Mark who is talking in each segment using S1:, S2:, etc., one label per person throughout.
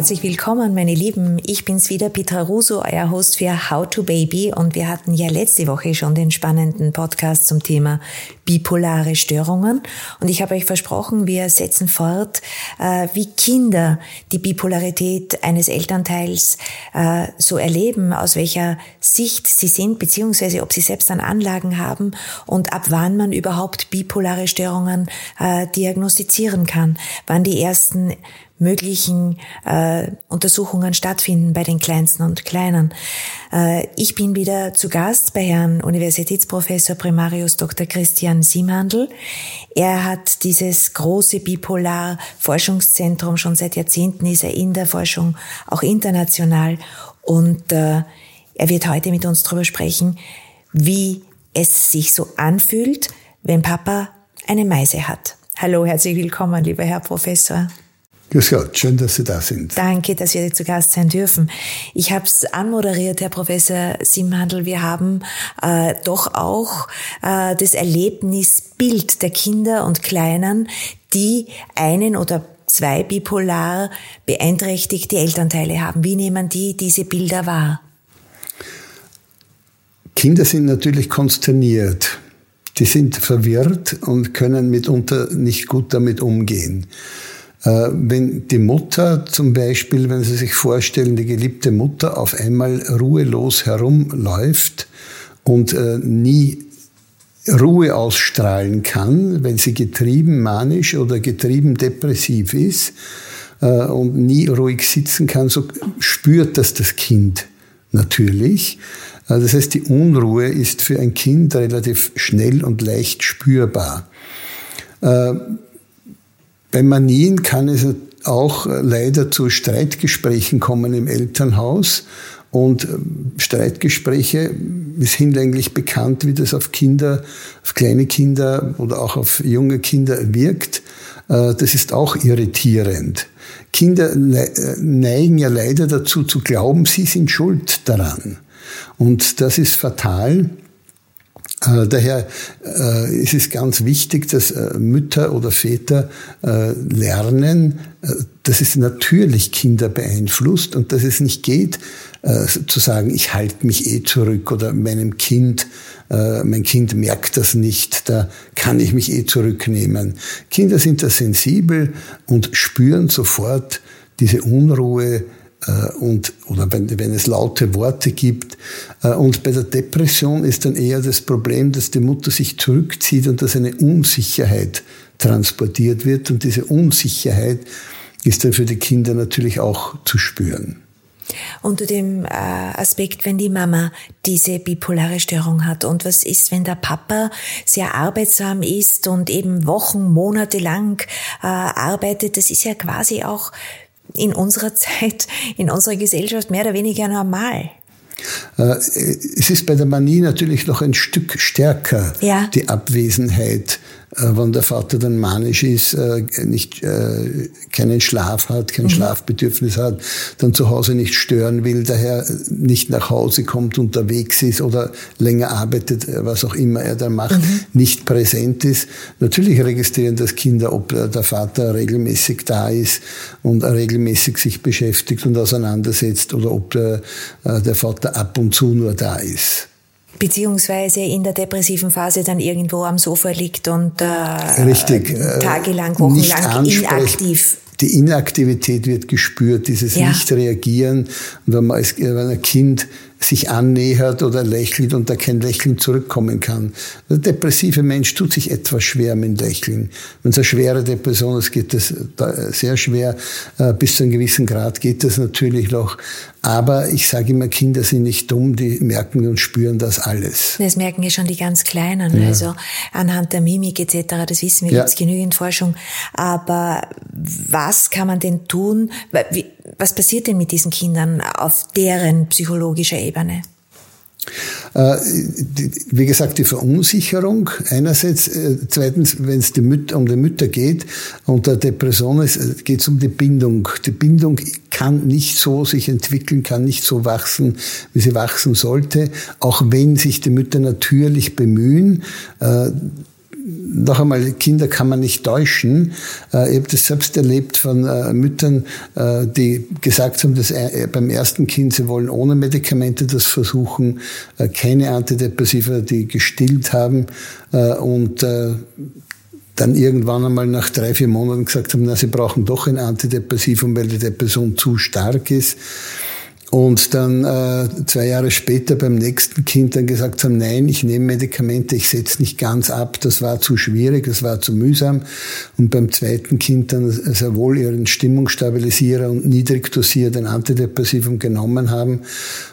S1: Herzlich willkommen, meine Lieben. Ich bin's wieder, Petra Russo, euer Host für How to Baby. Und wir hatten ja letzte Woche schon den spannenden Podcast zum Thema bipolare Störungen. Und ich habe euch versprochen, wir setzen fort, äh, wie Kinder die Bipolarität eines Elternteils äh, so erleben, aus welcher Sicht sie sind, beziehungsweise ob sie selbst an Anlagen haben und ab wann man überhaupt bipolare Störungen äh, diagnostizieren kann, wann die ersten möglichen äh, Untersuchungen stattfinden bei den Kleinsten und Kleinen. Äh, ich bin wieder zu Gast bei Herrn Universitätsprofessor Primarius Dr. Christian Simhandel. Er hat dieses große Bipolar-Forschungszentrum schon seit Jahrzehnten, ist er in der Forschung auch international und äh, er wird heute mit uns darüber sprechen, wie es sich so anfühlt, wenn Papa eine Meise hat. Hallo, herzlich willkommen, lieber Herr Professor.
S2: Grüß Gott, schön, dass Sie da sind.
S1: Danke, dass wir zu Gast sein dürfen. Ich habe es anmoderiert, Herr Professor Simhandel. Wir haben äh, doch auch äh, das Erlebnisbild der Kinder und Kleinen, die einen oder zwei bipolar beeinträchtigte Elternteile haben. Wie nehmen die diese Bilder wahr?
S2: Kinder sind natürlich konsterniert. Die sind verwirrt und können mitunter nicht gut damit umgehen. Äh, wenn die Mutter zum Beispiel, wenn Sie sich vorstellen, die geliebte Mutter auf einmal ruhelos herumläuft und äh, nie Ruhe ausstrahlen kann, weil sie getrieben manisch oder getrieben depressiv ist äh, und nie ruhig sitzen kann, so spürt das das Kind natürlich. Das heißt, die Unruhe ist für ein Kind relativ schnell und leicht spürbar. Bei Manien kann es auch leider zu Streitgesprächen kommen im Elternhaus. Und ähm, Streitgespräche ist hinlänglich bekannt, wie das auf Kinder, auf kleine Kinder oder auch auf junge Kinder wirkt. Äh, das ist auch irritierend. Kinder äh, neigen ja leider dazu zu glauben, sie sind schuld daran. Und das ist fatal. Äh, daher äh, ist es ganz wichtig, dass äh, Mütter oder Väter lernen, dass es natürlich Kinder beeinflusst und dass es nicht geht, zu sagen, ich halte mich eh zurück oder meinem Kind, mein Kind merkt das nicht, da kann ich mich eh zurücknehmen. Kinder sind da sensibel und spüren sofort diese Unruhe, und, oder wenn, wenn es laute Worte gibt. Äh, und bei der Depression ist dann eher das Problem, dass die Mutter sich zurückzieht und dass eine Unsicherheit transportiert wird. Und diese Unsicherheit ist dann für die Kinder natürlich auch zu spüren.
S1: Unter dem äh, Aspekt, wenn die Mama diese bipolare Störung hat und was ist, wenn der Papa sehr arbeitsam ist und eben Wochen, Monate lang äh, arbeitet, das ist ja quasi auch in unserer Zeit, in unserer Gesellschaft mehr oder weniger normal.
S2: Äh, es ist bei der Manie natürlich noch ein Stück stärker, ja. die Abwesenheit wenn der Vater dann manisch ist, äh, nicht, äh, keinen Schlaf hat, kein mhm. Schlafbedürfnis hat, dann zu Hause nicht stören will, daher nicht nach Hause kommt, unterwegs ist oder länger arbeitet, was auch immer er da macht, mhm. nicht präsent ist. Natürlich registrieren das Kinder, ob der Vater regelmäßig da ist und regelmäßig sich beschäftigt und auseinandersetzt oder ob der, der Vater ab und zu nur da ist
S1: beziehungsweise in der depressiven Phase dann irgendwo am Sofa liegt und äh,
S2: Richtig, äh,
S1: tagelang, wochenlang inaktiv.
S2: Die Inaktivität wird gespürt, dieses ja. Nicht-Reagieren. Und wenn man als wenn ein Kind sich annähert oder lächelt und da kein Lächeln zurückkommen kann. Der depressive Mensch tut sich etwas schwer mit Lächeln. Wenn es eine schwere Depression ist, geht das sehr schwer. Äh, bis zu einem gewissen Grad geht das natürlich noch. Aber ich sage immer, Kinder sind nicht dumm, die merken und spüren das alles.
S1: Das merken ja schon die ganz Kleinen, ja. also anhand der Mimik etc., das wissen wir, ja. gibt genügend Forschung. Aber was kann man denn tun? Was passiert denn mit diesen Kindern auf deren psychologischer Ebene?
S2: Äh, wie gesagt, die Verunsicherung einerseits. Äh, zweitens, wenn es um die Mütter geht und der Depression äh, geht es um die Bindung. Die Bindung kann nicht so sich entwickeln, kann nicht so wachsen, wie sie wachsen sollte, auch wenn sich die Mütter natürlich bemühen noch einmal, Kinder kann man nicht täuschen. Äh, ich habe das selbst erlebt von äh, Müttern, äh, die gesagt haben, dass beim ersten Kind sie wollen ohne Medikamente das versuchen, keine Antidepressiva, die gestillt haben und dann irgendwann einmal nach drei, vier Monaten gesagt haben, na, sie brauchen doch ein Antidepressivum, weil die Depression zu stark ist. Und dann äh, zwei Jahre später beim nächsten Kind dann gesagt haben, nein, ich nehme Medikamente, ich setze nicht ganz ab, das war zu schwierig, das war zu mühsam. Und beim zweiten Kind dann sehr wohl ihren Stimmungsstabilisierer und niedrig dosiert ein Antidepressivum genommen haben.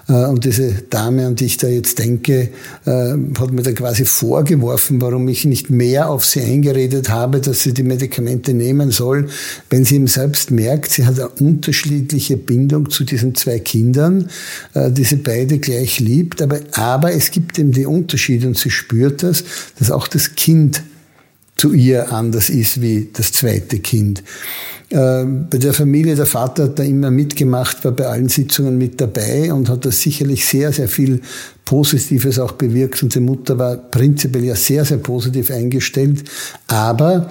S2: Äh, und diese Dame, an die ich da jetzt denke, äh, hat mir dann quasi vorgeworfen, warum ich nicht mehr auf sie eingeredet habe, dass sie die Medikamente nehmen soll, wenn sie eben selbst merkt, sie hat eine unterschiedliche Bindung zu diesen zwei Kindern Kindern, äh, die sie beide gleich liebt. Aber, aber es gibt eben die Unterschiede und sie spürt das, dass auch das Kind zu ihr anders ist wie das zweite Kind. Äh, bei der Familie, der Vater hat da immer mitgemacht, war bei allen Sitzungen mit dabei und hat da sicherlich sehr, sehr viel Positives auch bewirkt. Und die Mutter war prinzipiell ja sehr, sehr positiv eingestellt. Aber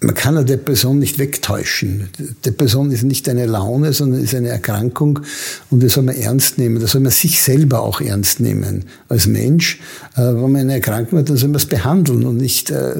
S2: man kann eine Depression nicht wegtäuschen. Depression ist nicht eine Laune, sondern ist eine Erkrankung und das soll man ernst nehmen. Da soll man sich selber auch ernst nehmen als Mensch. Äh, wenn man eine Erkrankung hat, dann soll man es behandeln und nicht äh,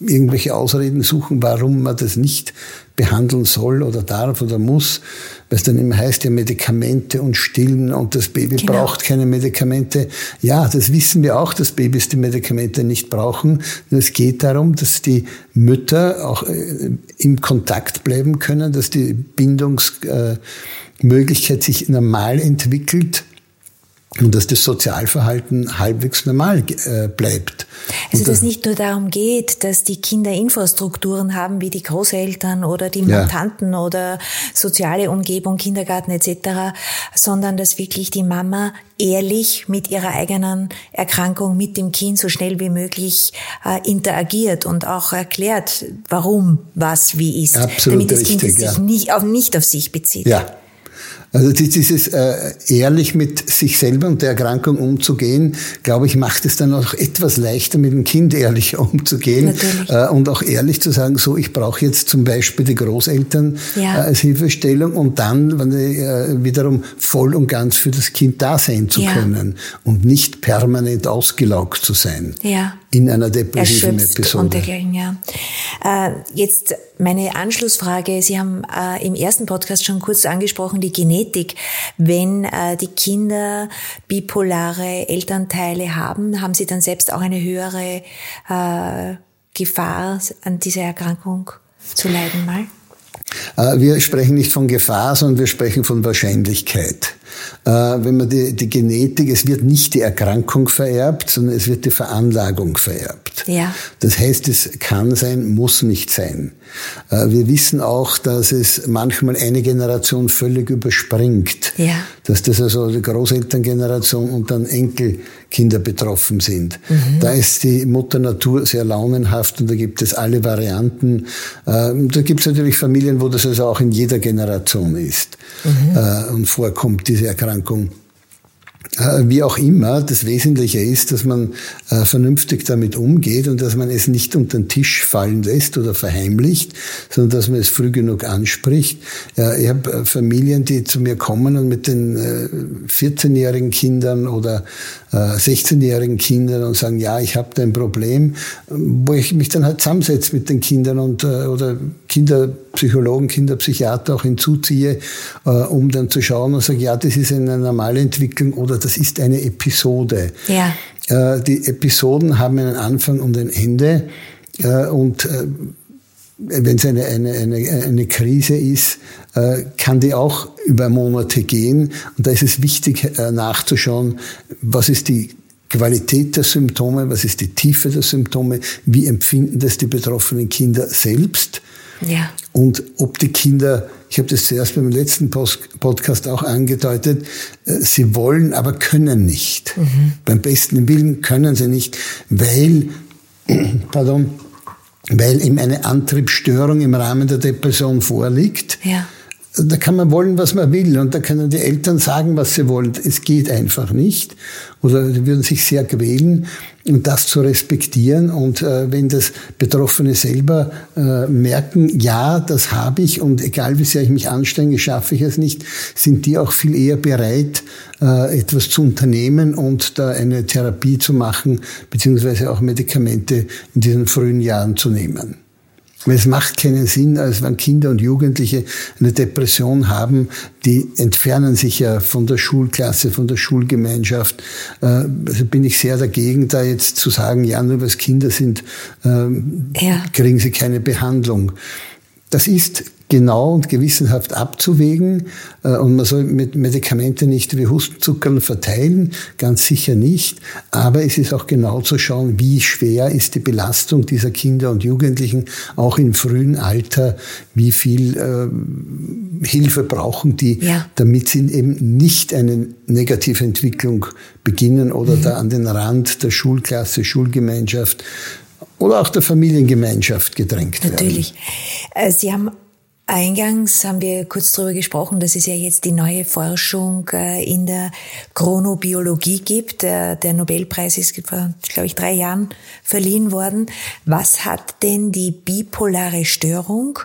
S2: irgendwelche Ausreden suchen, warum man das nicht behandeln soll oder darf oder muss, weil es dann immer heißt, ja Medikamente und Stillen und das Baby genau. braucht keine Medikamente. Ja, das wissen wir auch, dass Babys die Medikamente nicht brauchen. Nur es geht darum, dass die Mütter auch äh, im Kontakt bleiben können, dass die Bindungsmöglichkeit sich normal entwickelt und dass das Sozialverhalten halbwegs normal äh, bleibt.
S1: Also dass es nicht nur darum geht, dass die Kinder Infrastrukturen haben wie die Großeltern oder die Mutanten ja. oder soziale Umgebung, Kindergarten etc., sondern dass wirklich die Mama ehrlich mit ihrer eigenen Erkrankung mit dem Kind so schnell wie möglich äh, interagiert und auch erklärt, warum was wie ist,
S2: Absolut
S1: damit das
S2: richtig,
S1: Kind sich nicht, auf, nicht auf sich bezieht.
S2: Ja, also dieses äh, ehrlich mit sich selber und der Erkrankung umzugehen, glaube ich, macht es dann auch etwas leichter, mit dem Kind ehrlich umzugehen äh, und auch ehrlich zu sagen, so ich brauche jetzt zum Beispiel die Großeltern ja. äh, als Hilfestellung und dann wenn äh, wiederum voll und ganz für das Kind da sein zu ja. können und nicht permanent ausgelaugt zu sein. Ja in einer depressiven Erschöpft Episode. Und dergleichen,
S1: ja. Äh, jetzt meine Anschlussfrage. Sie haben äh, im ersten Podcast schon kurz angesprochen, die Genetik. Wenn äh, die Kinder bipolare Elternteile haben, haben sie dann selbst auch eine höhere äh, Gefahr, an dieser Erkrankung zu leiden mal?
S2: Äh, wir sprechen nicht von Gefahr, sondern wir sprechen von Wahrscheinlichkeit. Äh, wenn man die, die Genetik, es wird nicht die Erkrankung vererbt, sondern es wird die Veranlagung vererbt. Ja. Das heißt, es kann sein, muss nicht sein. Äh, wir wissen auch, dass es manchmal eine Generation völlig überspringt. Ja. Dass das also die Großelterngeneration und dann Enkelkinder betroffen sind. Mhm. Da ist die Mutter Natur sehr launenhaft und da gibt es alle Varianten. Äh, da gibt es natürlich Familien, wo das also auch in jeder Generation ist mhm. und vorkommt, diese Erkrankung. Äh, wie auch immer, das Wesentliche ist, dass man äh, vernünftig damit umgeht und dass man es nicht unter den Tisch fallen lässt oder verheimlicht, sondern dass man es früh genug anspricht. Ich habe äh, Familien, die zu mir kommen und mit den 14-jährigen Kindern oder 16-jährigen Kindern und sagen, ja, ich habe da ein Problem, wo ich mich dann halt zusammensetze mit den Kindern und oder Kinderpsychologen, Kinderpsychiater auch hinzuziehe, um dann zu schauen und sage, ja, das ist eine normale Entwicklung oder das ist eine Episode. Ja. Äh, die Episoden haben einen Anfang und ein Ende. Äh, und äh, wenn es eine, eine, eine, eine Krise ist, kann die auch über Monate gehen. Und da ist es wichtig nachzuschauen, was ist die Qualität der Symptome, was ist die Tiefe der Symptome, wie empfinden das die betroffenen Kinder selbst ja. und ob die Kinder ich habe das zuerst beim letzten Podcast auch angedeutet. Äh, sie wollen, aber können nicht. Mhm. Beim besten Willen können sie nicht, weil, pardon, weil ihm eine Antriebsstörung im Rahmen der Depression vorliegt. Ja. Da kann man wollen, was man will und da können die Eltern sagen, was sie wollen. Es geht einfach nicht. Oder die würden sich sehr quälen und das zu respektieren. Und äh, wenn das Betroffene selber äh, merken, ja, das habe ich und egal wie sehr ich mich anstrenge, schaffe ich es nicht, sind die auch viel eher bereit, äh, etwas zu unternehmen und da eine Therapie zu machen, beziehungsweise auch Medikamente in diesen frühen Jahren zu nehmen. Weil es macht keinen Sinn, als wenn Kinder und Jugendliche eine Depression haben, die entfernen sich ja von der Schulklasse, von der Schulgemeinschaft. Äh, also bin ich sehr dagegen, da jetzt zu sagen, ja, nur weil es Kinder sind, ähm, ja. kriegen sie keine Behandlung. Das ist genau und gewissenhaft abzuwägen. Äh, und man soll mit Medikamente nicht wie Hustenzuckern verteilen, ganz sicher nicht. Aber es ist auch genau zu schauen, wie schwer ist die Belastung dieser Kinder und Jugendlichen, auch im frühen Alter, wie viel äh, Hilfe brauchen die, ja. damit sie eben nicht eine negative Entwicklung beginnen oder mhm. da an den Rand der Schulklasse, Schulgemeinschaft oder auch der Familiengemeinschaft gedrängt
S1: Natürlich. werden. Natürlich. Äh, sie haben Eingangs haben wir kurz darüber gesprochen, dass es ja jetzt die neue Forschung äh, in der Chronobiologie gibt. Der Nobelpreis ist vor, glaube ich, drei Jahren verliehen worden. Was hat denn die bipolare Störung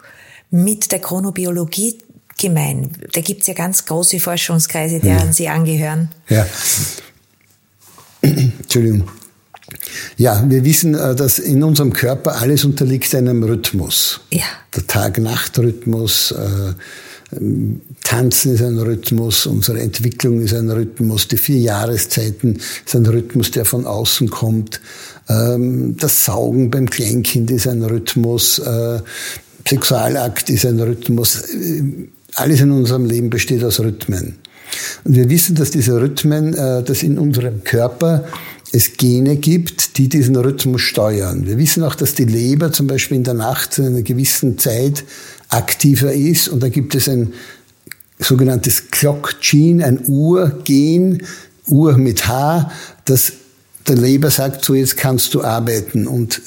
S1: mit der Chronobiologie gemein? Da gibt es ja ganz große Forschungskreise, deren ja. Sie angehören.
S2: Ja. Entschuldigung. Ja, wir wissen, äh, dass in unserem Körper alles unterliegt einem Rhythmus. Ja. Der Tag-Nacht-Rhythmus, äh, Tanzen ist ein Rhythmus, unsere Entwicklung ist ein Rhythmus, die vier Jahreszeiten ist ein Rhythmus, der von außen kommt. Ähm, das Saugen beim Kleinkind ist ein Rhythmus, äh, Sexualakt ist ein Rhythmus. Alles in unserem Leben besteht aus Rhythmen. Und wir wissen, dass diese Rhythmen, dass in unserem Körper es Gene gibt, die diesen Rhythmus steuern. Wir wissen auch, dass die Leber zum Beispiel in der Nacht zu einer gewissen Zeit aktiver ist und da gibt es ein sogenanntes Clock Gene, ein Uhrgen, Uhr mit H, das der Leber sagt, so jetzt kannst du arbeiten und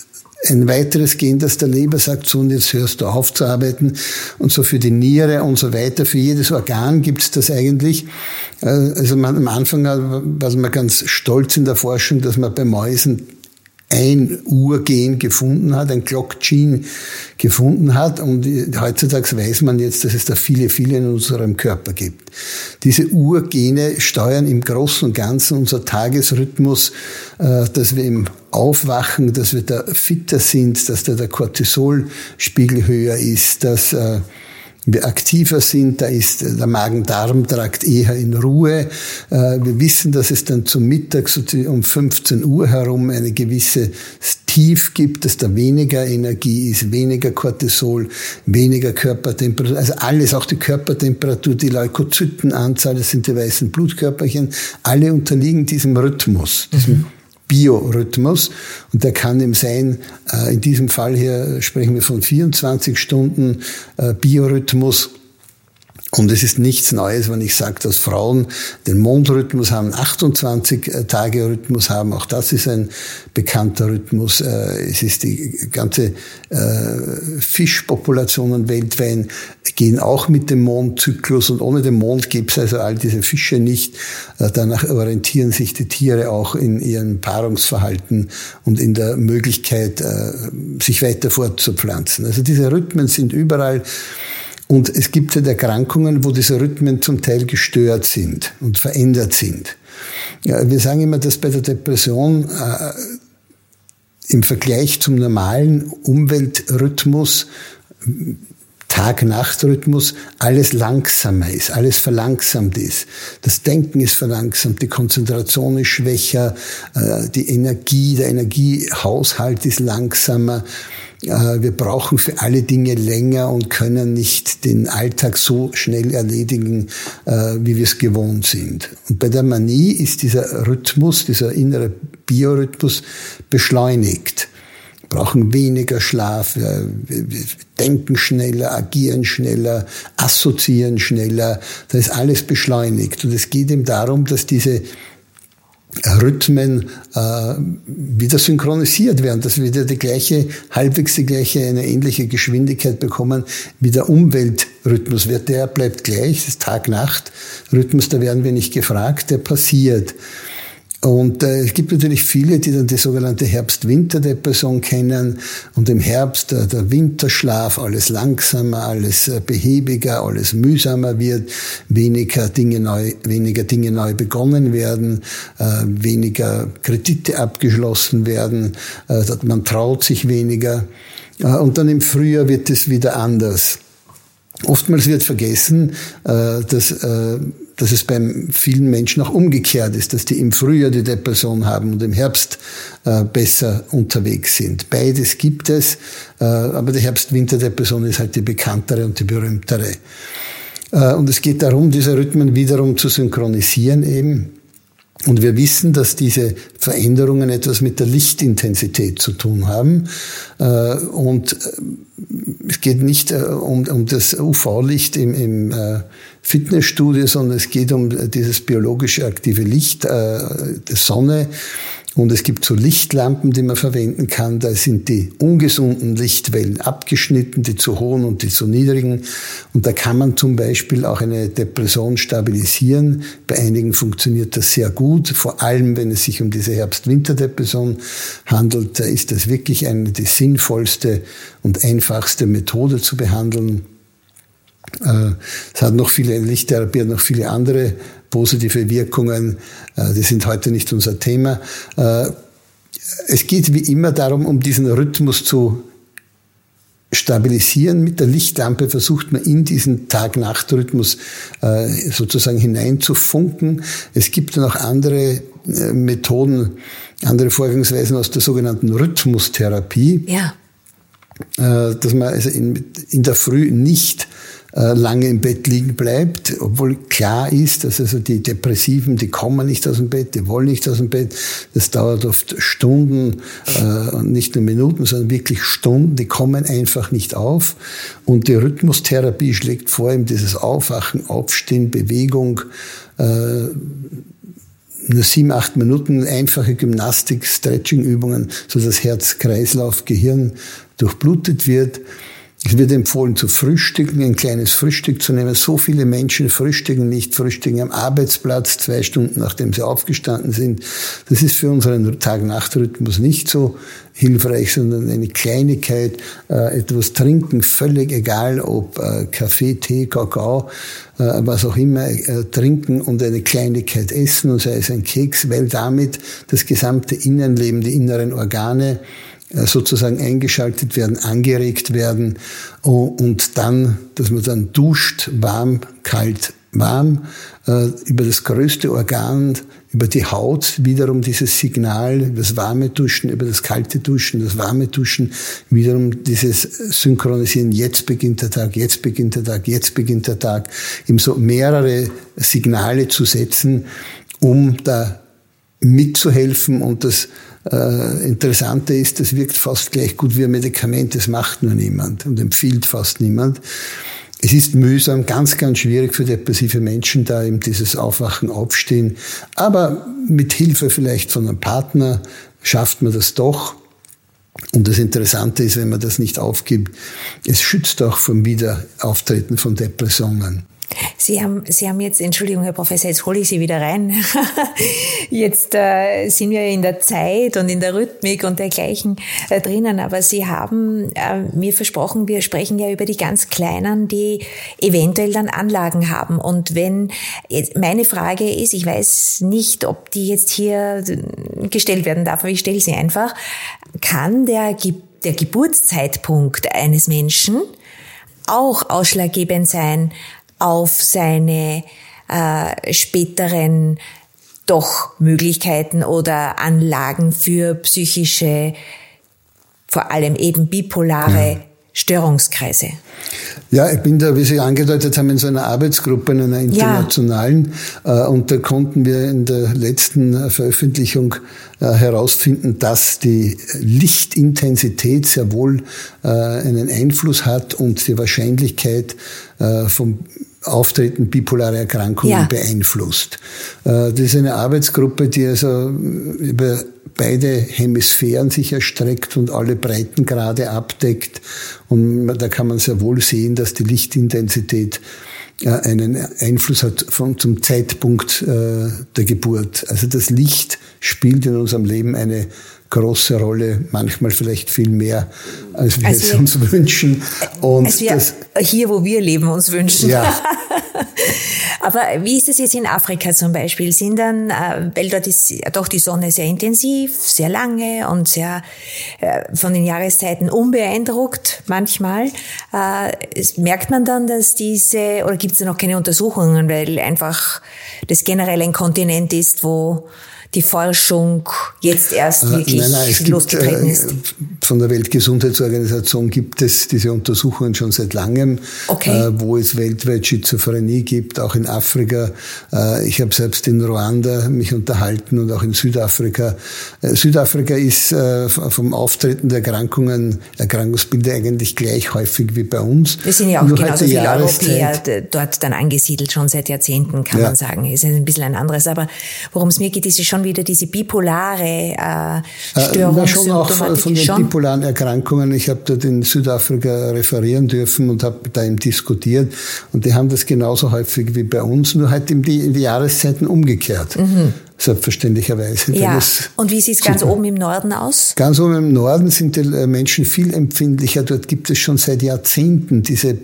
S2: ein weiteres Gen, das der Leber sagt, so und jetzt hörst du auf zu arbeiten. Und so für die Niere und so weiter, für jedes Organ gibt es das eigentlich. Äh, also man, am Anfang war man ganz stolz in der Forschung, dass man bei Mäusen ein Urgen gefunden hat, ein Gene gefunden hat. Und heutzutage weiß man jetzt, dass es da viele, viele in unserem Körper gibt. Diese Urgene steuern im Großen und Ganzen unser Tagesrhythmus, äh, dass wir im Aufwachen, dass wir da fitter sind, dass da der Cortisolspiegel höher ist, dass äh, wir aktiver sind, da ist der Magen-Darm-Trakt eher in Ruhe. Äh, wir wissen, dass es dann zum Mittag so um 15 Uhr herum eine gewisse Tief gibt, dass da weniger Energie ist, weniger Cortisol, weniger Körpertemperatur, also alles, auch die Körpertemperatur, die Leukozytenanzahl, das sind die weißen Blutkörperchen, alle unterliegen diesem Rhythmus, diesem mhm. Biorhythmus. Und der kann eben sein, äh, in diesem Fall hier sprechen wir von 24 Stunden äh, Biorhythmus und es ist nichts Neues, wenn ich sage, dass Frauen den Mondrhythmus haben, 28 äh, haben. Auch das ist ein bekannter Rhythmus. Äh, es ist die ganze äh, Fischpopulationen weltweit gehen auch mit dem Mondzyklus und ohne den Mond gibt es also all diese Fische nicht. Danach orientieren sich die Tiere auch in ihrem Paarungsverhalten und in der Möglichkeit, sich weiter fortzupflanzen. Also diese Rhythmen sind überall und es gibt halt Erkrankungen, wo diese Rhythmen zum Teil gestört sind und verändert sind. Ja, wir sagen immer, dass bei der Depression äh, im Vergleich zum normalen Umweltrhythmus, Tag-Nacht-Rhythmus, alles langsamer ist, alles verlangsamt ist. Das Denken ist verlangsamt, die Konzentration ist schwächer, äh, die Energie, der Energiehaushalt ist langsamer. Äh, wir brauchen für alle Dinge länger und können nicht den Alltag so schnell erledigen, äh, wie wir es gewohnt sind. Und bei der Manie ist dieser Rhythmus, dieser innere Biorhythmus beschleunigt. Wir brauchen weniger Schlaf, wir, wir denken schneller, agieren schneller, assoziieren schneller. Da ist alles beschleunigt. Und es geht eben darum, dass diese Rhythmen äh, wieder synchronisiert werden, dass wir wieder die gleiche, halbwegs die gleiche, eine ähnliche Geschwindigkeit bekommen wie der Umweltrhythmus. Der bleibt gleich, das Tag-Nacht-Rhythmus, da werden wir nicht gefragt, der passiert. Und äh, es gibt natürlich viele, die dann die sogenannte Herbst-Winter-Depression kennen. Und im Herbst äh, der Winterschlaf, alles langsamer, alles äh, behäbiger, alles mühsamer wird, weniger Dinge neu, weniger Dinge neu begonnen werden, äh, weniger Kredite abgeschlossen werden, äh, man traut sich weniger. Äh, und dann im Frühjahr wird es wieder anders. Oftmals wird vergessen, äh, dass äh, dass es beim vielen Menschen auch umgekehrt ist, dass die im Frühjahr die Depression haben und im Herbst äh, besser unterwegs sind. Beides gibt es, äh, aber die Herbst-Winter-Depression ist halt die bekanntere und die berühmtere. Äh, und es geht darum, diese Rhythmen wiederum zu synchronisieren eben. Und wir wissen, dass diese Veränderungen etwas mit der Lichtintensität zu tun haben. Und es geht nicht um das UV-Licht im, im Fitnessstudio, sondern es geht um dieses biologische aktive Licht der Sonne, und es gibt so Lichtlampen, die man verwenden kann. Da sind die ungesunden Lichtwellen abgeschnitten, die zu hohen und die zu niedrigen. Und da kann man zum Beispiel auch eine Depression stabilisieren. Bei einigen funktioniert das sehr gut. Vor allem, wenn es sich um diese Herbst-Winter-Depression handelt, da ist das wirklich eine die sinnvollste und einfachste Methode zu behandeln. Äh, es hat noch viele, Lichttherapie hat noch viele andere positive Wirkungen. Äh, die sind heute nicht unser Thema. Äh, es geht wie immer darum, um diesen Rhythmus zu stabilisieren. Mit der Lichtlampe versucht man in diesen Tag-Nacht-Rhythmus sozusagen hineinzufunken. Es gibt dann auch andere Methoden, andere Vorgangsweisen aus der sogenannten Rhythmustherapie. Ja. Dass man also in, in der Früh nicht lange im Bett liegen bleibt, obwohl klar ist, dass also die Depressiven, die kommen nicht aus dem Bett, die wollen nicht aus dem Bett. Das dauert oft Stunden, äh, nicht nur Minuten, sondern wirklich Stunden. Die kommen einfach nicht auf. Und die Rhythmustherapie schlägt vor, eben dieses Aufwachen, Aufstehen, Bewegung, äh, nur sieben, acht Minuten einfache Gymnastik, Stretching-Übungen, so dass Herz, Kreislauf, Gehirn durchblutet wird. Es wird empfohlen zu frühstücken, ein kleines Frühstück zu nehmen. So viele Menschen frühstücken nicht, frühstücken am Arbeitsplatz zwei Stunden nachdem sie aufgestanden sind. Das ist für unseren Tag-Nacht-Rhythmus nicht so hilfreich, sondern eine Kleinigkeit, äh, etwas trinken, völlig egal, ob äh, Kaffee, Tee, Kakao, äh, was auch immer, trinken und eine Kleinigkeit essen, und sei es ein Keks, weil damit das gesamte Innenleben, die inneren Organe sozusagen eingeschaltet werden, angeregt werden. Und dann, dass man dann duscht, warm, kalt, warm, äh, über das größte Organ, über die Haut wiederum dieses Signal, über das warme Duschen, über das kalte Duschen, das warme Duschen, wiederum dieses Synchronisieren, jetzt beginnt der Tag, jetzt beginnt der Tag, jetzt beginnt der Tag, eben so mehrere Signale zu setzen, um da mitzuhelfen und das äh, Interessante ist, das wirkt fast gleich gut wie ein Medikament, das macht nur niemand und empfiehlt fast niemand. Es ist mühsam, ganz, ganz schwierig für depressive Menschen, da eben dieses Aufwachen, Aufstehen. Aber mit Hilfe vielleicht von einem Partner schafft man das doch. Und das Interessante ist, wenn man das nicht aufgibt, es schützt auch vom Wiederauftreten von Depressionen.
S1: Sie haben, Sie haben jetzt, Entschuldigung, Herr Professor, jetzt hole ich Sie wieder rein. jetzt äh, sind wir in der Zeit und in der Rhythmik und dergleichen äh, drinnen, aber Sie haben äh, mir versprochen, wir sprechen ja über die ganz Kleinen, die eventuell dann Anlagen haben. Und wenn, meine Frage ist, ich weiß nicht, ob die jetzt hier gestellt werden darf, aber ich stelle sie einfach, kann der, der Geburtszeitpunkt eines Menschen auch ausschlaggebend sein auf seine äh, späteren doch Möglichkeiten oder Anlagen für psychische, vor allem eben bipolare ja. Störungskreise.
S2: Ja, ich bin da, wie Sie angedeutet haben, in so einer Arbeitsgruppe, in einer internationalen. Ja. Äh, und da konnten wir in der letzten Veröffentlichung äh, herausfinden, dass die Lichtintensität sehr wohl äh, einen Einfluss hat und die Wahrscheinlichkeit vom Auftreten bipolare Erkrankungen ja. beeinflusst. Äh, das ist eine Arbeitsgruppe, die also über beide Hemisphären sich erstreckt und alle Breitengrade abdeckt. Und da kann man sehr wohl sehen, dass die Lichtintensität äh, einen Einfluss hat von, zum Zeitpunkt äh, der Geburt. Also das Licht spielt in unserem Leben eine große Rolle, manchmal vielleicht viel mehr, als wir also es uns wünschen.
S1: Und als wir das, hier, wo wir leben, uns wünschen. Ja. Aber wie ist es jetzt in Afrika zum Beispiel? Sind dann, äh, weil dort ist doch die Sonne sehr intensiv, sehr lange und sehr äh, von den Jahreszeiten unbeeindruckt manchmal. Äh, merkt man dann, dass diese, oder gibt es noch keine Untersuchungen, weil einfach das generell ein Kontinent ist, wo die Forschung jetzt erst äh, wirklich nein, nein, es losgetreten gibt, ist?
S2: Von der Weltgesundheitsorganisation gibt es diese Untersuchungen schon seit langem, okay. äh, wo es weltweit Schizophrenie gibt, auch in Afrika. Äh, ich habe selbst in Ruanda mich unterhalten und auch in Südafrika. Äh, Südafrika ist äh, vom Auftreten der Erkrankungen, Erkrankungsbilder eigentlich gleich häufig wie bei uns.
S1: Wir sind ja auch genauso viele Europäer dort dann angesiedelt, schon seit Jahrzehnten, kann ja. man sagen. Ist ein bisschen ein anderes. Aber worum es mir geht, ist schon wieder diese bipolare äh, Störung. Äh,
S2: schon auch von den schon? bipolaren Erkrankungen. Ich habe dort in Südafrika referieren dürfen und habe da eben diskutiert. Und die haben das genauso häufig wie bei uns, nur halt in die, in die Jahreszeiten umgekehrt. Mhm. Selbstverständlicherweise.
S1: Ja. Und wie sieht es ganz oben im Norden aus?
S2: Ganz oben im Norden sind die Menschen viel empfindlicher. Dort gibt es schon seit Jahrzehnten diese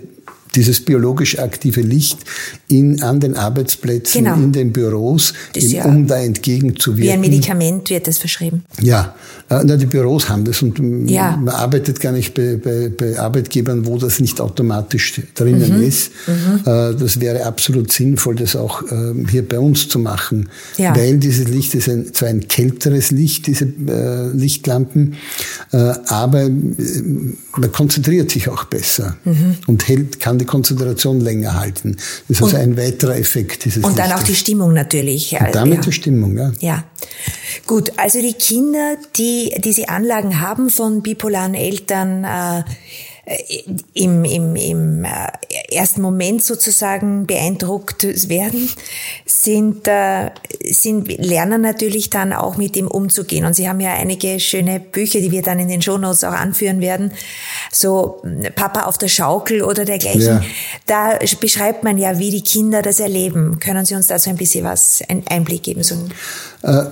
S2: dieses biologisch aktive Licht in, an den Arbeitsplätzen, genau. in den Büros, in, ja um da entgegenzuwirken. Wie
S1: ein Medikament wird das verschrieben.
S2: Ja, äh, na, die Büros haben das und ja. man arbeitet gar nicht bei, bei, bei, Arbeitgebern, wo das nicht automatisch drinnen mhm. ist. Mhm. Äh, das wäre absolut sinnvoll, das auch ähm, hier bei uns zu machen, ja. weil dieses Licht ist ein, zwar ein kälteres Licht, diese äh, Lichtlampen, aber man konzentriert sich auch besser mhm. und hält, kann die Konzentration länger halten. Das ist also ein weiterer Effekt dieses
S1: Und dann auch die Stimmung natürlich.
S2: Und damit ja. die Stimmung, ja.
S1: Ja. Gut, also die Kinder, die diese Anlagen haben von bipolaren Eltern, äh, im, im, im äh, ersten Moment sozusagen beeindruckt werden, sind, äh, sind, lernen natürlich dann auch mit ihm umzugehen. Und Sie haben ja einige schöne Bücher, die wir dann in den Shownotes auch anführen werden. So Papa auf der Schaukel oder dergleichen. Ja. Da beschreibt man ja, wie die Kinder das erleben. Können Sie uns dazu ein bisschen was, einen Einblick geben? So?
S2: Äh,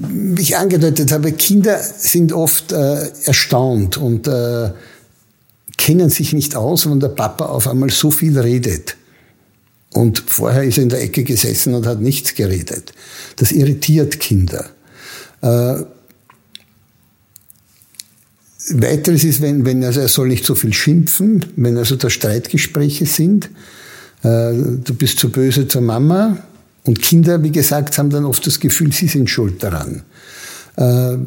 S2: wie ich angedeutet habe, Kinder sind oft äh, erstaunt und äh, kennen sich nicht aus, wenn der Papa auf einmal so viel redet. Und vorher ist er in der Ecke gesessen und hat nichts geredet. Das irritiert Kinder. Äh, weiteres ist, wenn, wenn also er soll nicht so viel schimpfen, wenn also da Streitgespräche sind. Äh, du bist zu böse zur Mama. Und Kinder, wie gesagt, haben dann oft das Gefühl, sie sind schuld daran. Äh,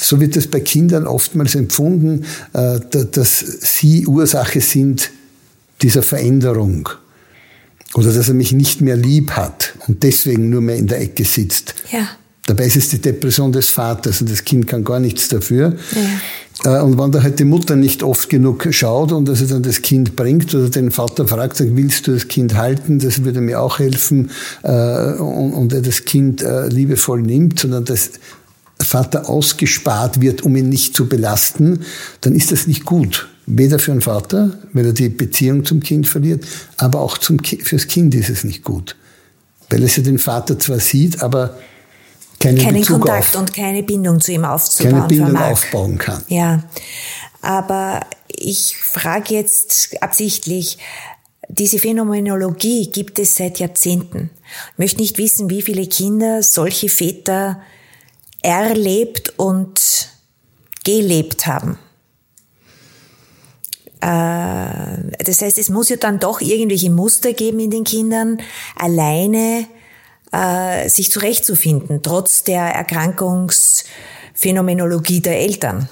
S2: so wird es bei Kindern oftmals empfunden, äh, dass sie Ursache sind dieser Veränderung. Oder dass er mich nicht mehr lieb hat und deswegen nur mehr in der Ecke sitzt. Ja. Dabei ist es die Depression des Vaters und das Kind kann gar nichts dafür. Ja. Äh, und wenn da halt die Mutter nicht oft genug schaut und dass er dann das Kind bringt oder den Vater fragt, sagt, willst du das Kind halten? Das würde mir auch helfen. Und er das Kind liebevoll nimmt, sondern das Vater ausgespart wird, um ihn nicht zu belasten, dann ist das nicht gut. Weder für den Vater, weil er die Beziehung zum Kind verliert, aber auch zum Ki fürs Kind ist es nicht gut. Weil es ja den Vater zwar sieht, aber keinen, keinen Bezug
S1: Kontakt auf, und keine Bindung zu ihm aufzubauen
S2: keine Bindung vermag. aufbauen kann.
S1: Ja, aber ich frage jetzt absichtlich, diese Phänomenologie gibt es seit Jahrzehnten. Ich möchte nicht wissen, wie viele Kinder solche Väter erlebt und gelebt haben. Äh, das heißt, es muss ja dann doch irgendwelche Muster geben in den Kindern, alleine äh, sich zurechtzufinden, trotz der Erkrankungsphänomenologie der Eltern.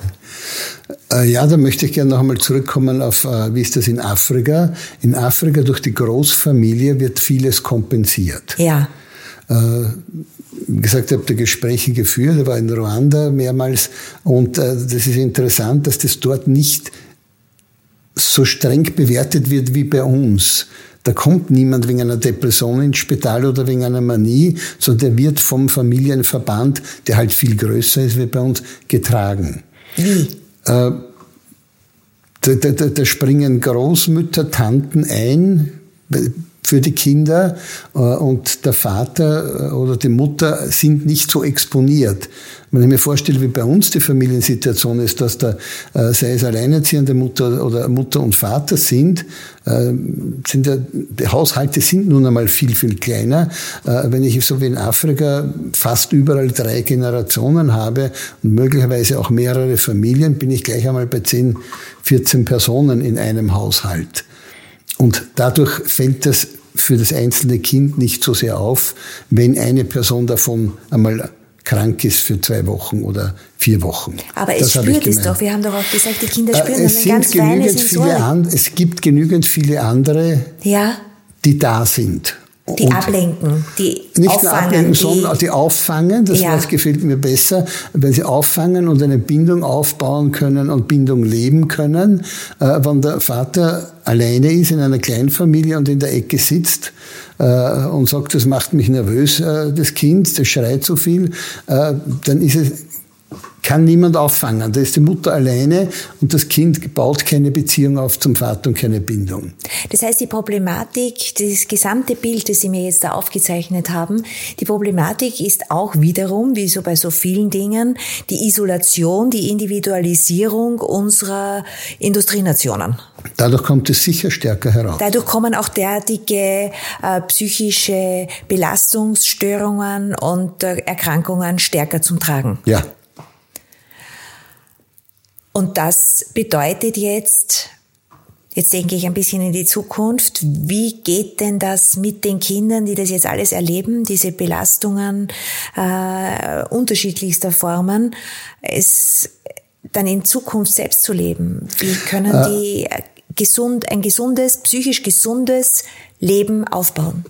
S2: Äh, ja, da möchte ich gerne noch einmal zurückkommen auf, wie ist das in Afrika? In Afrika durch die Großfamilie wird vieles kompensiert.
S1: Ja
S2: wie gesagt, ich habe da Gespräche geführt, ich war in Ruanda mehrmals und äh, das ist interessant, dass das dort nicht so streng bewertet wird wie bei uns. Da kommt niemand wegen einer Depression ins Spital oder wegen einer Manie, sondern der wird vom Familienverband, der halt viel größer ist wie bei uns, getragen. Wie? Äh, da, da, da springen Großmütter, Tanten ein, für die Kinder äh, und der Vater äh, oder die Mutter sind nicht so exponiert. Wenn ich mir vorstelle, wie bei uns die Familiensituation ist, dass da, äh, sei es alleinerziehende Mutter oder Mutter und Vater sind, sind ja, die Haushalte sind nun einmal viel, viel kleiner. Wenn ich so wie in Afrika fast überall drei Generationen habe und möglicherweise auch mehrere Familien, bin ich gleich einmal bei 10, 14 Personen in einem Haushalt. Und dadurch fällt das für das einzelne Kind nicht so sehr auf, wenn eine Person davon einmal krank ist für zwei Wochen oder vier Wochen.
S1: Aber es das spürt es doch. Wir haben doch auch gesagt, die Kinder äh, spüren
S2: es sind ganz genügend viele an, Es gibt genügend viele andere,
S1: ja.
S2: die da sind.
S1: Die ablenken, die
S2: nicht auffangen. Nicht ablenken, sondern die auffangen, das ja. Wort gefällt mir besser, wenn sie auffangen und eine Bindung aufbauen können und Bindung leben können. Äh, wenn der Vater alleine ist in einer Kleinfamilie und in der Ecke sitzt äh, und sagt, das macht mich nervös, äh, das Kind, das schreit so viel, äh, dann ist es kann niemand auffangen. Da ist die Mutter alleine und das Kind baut keine Beziehung auf zum Vater und keine Bindung.
S1: Das heißt, die Problematik, das gesamte Bild, das Sie mir jetzt da aufgezeichnet haben, die Problematik ist auch wiederum, wie so bei so vielen Dingen, die Isolation, die Individualisierung unserer Industrienationen.
S2: Dadurch kommt es sicher stärker heraus.
S1: Dadurch kommen auch derartige äh, psychische Belastungsstörungen und äh, Erkrankungen stärker zum Tragen.
S2: Ja.
S1: Und das bedeutet jetzt, jetzt denke ich ein bisschen in die Zukunft, wie geht denn das mit den Kindern, die das jetzt alles erleben, diese Belastungen äh, unterschiedlichster Formen, es dann in Zukunft selbst zu leben? Wie können äh. die gesund, ein gesundes, psychisch gesundes Leben aufbauen?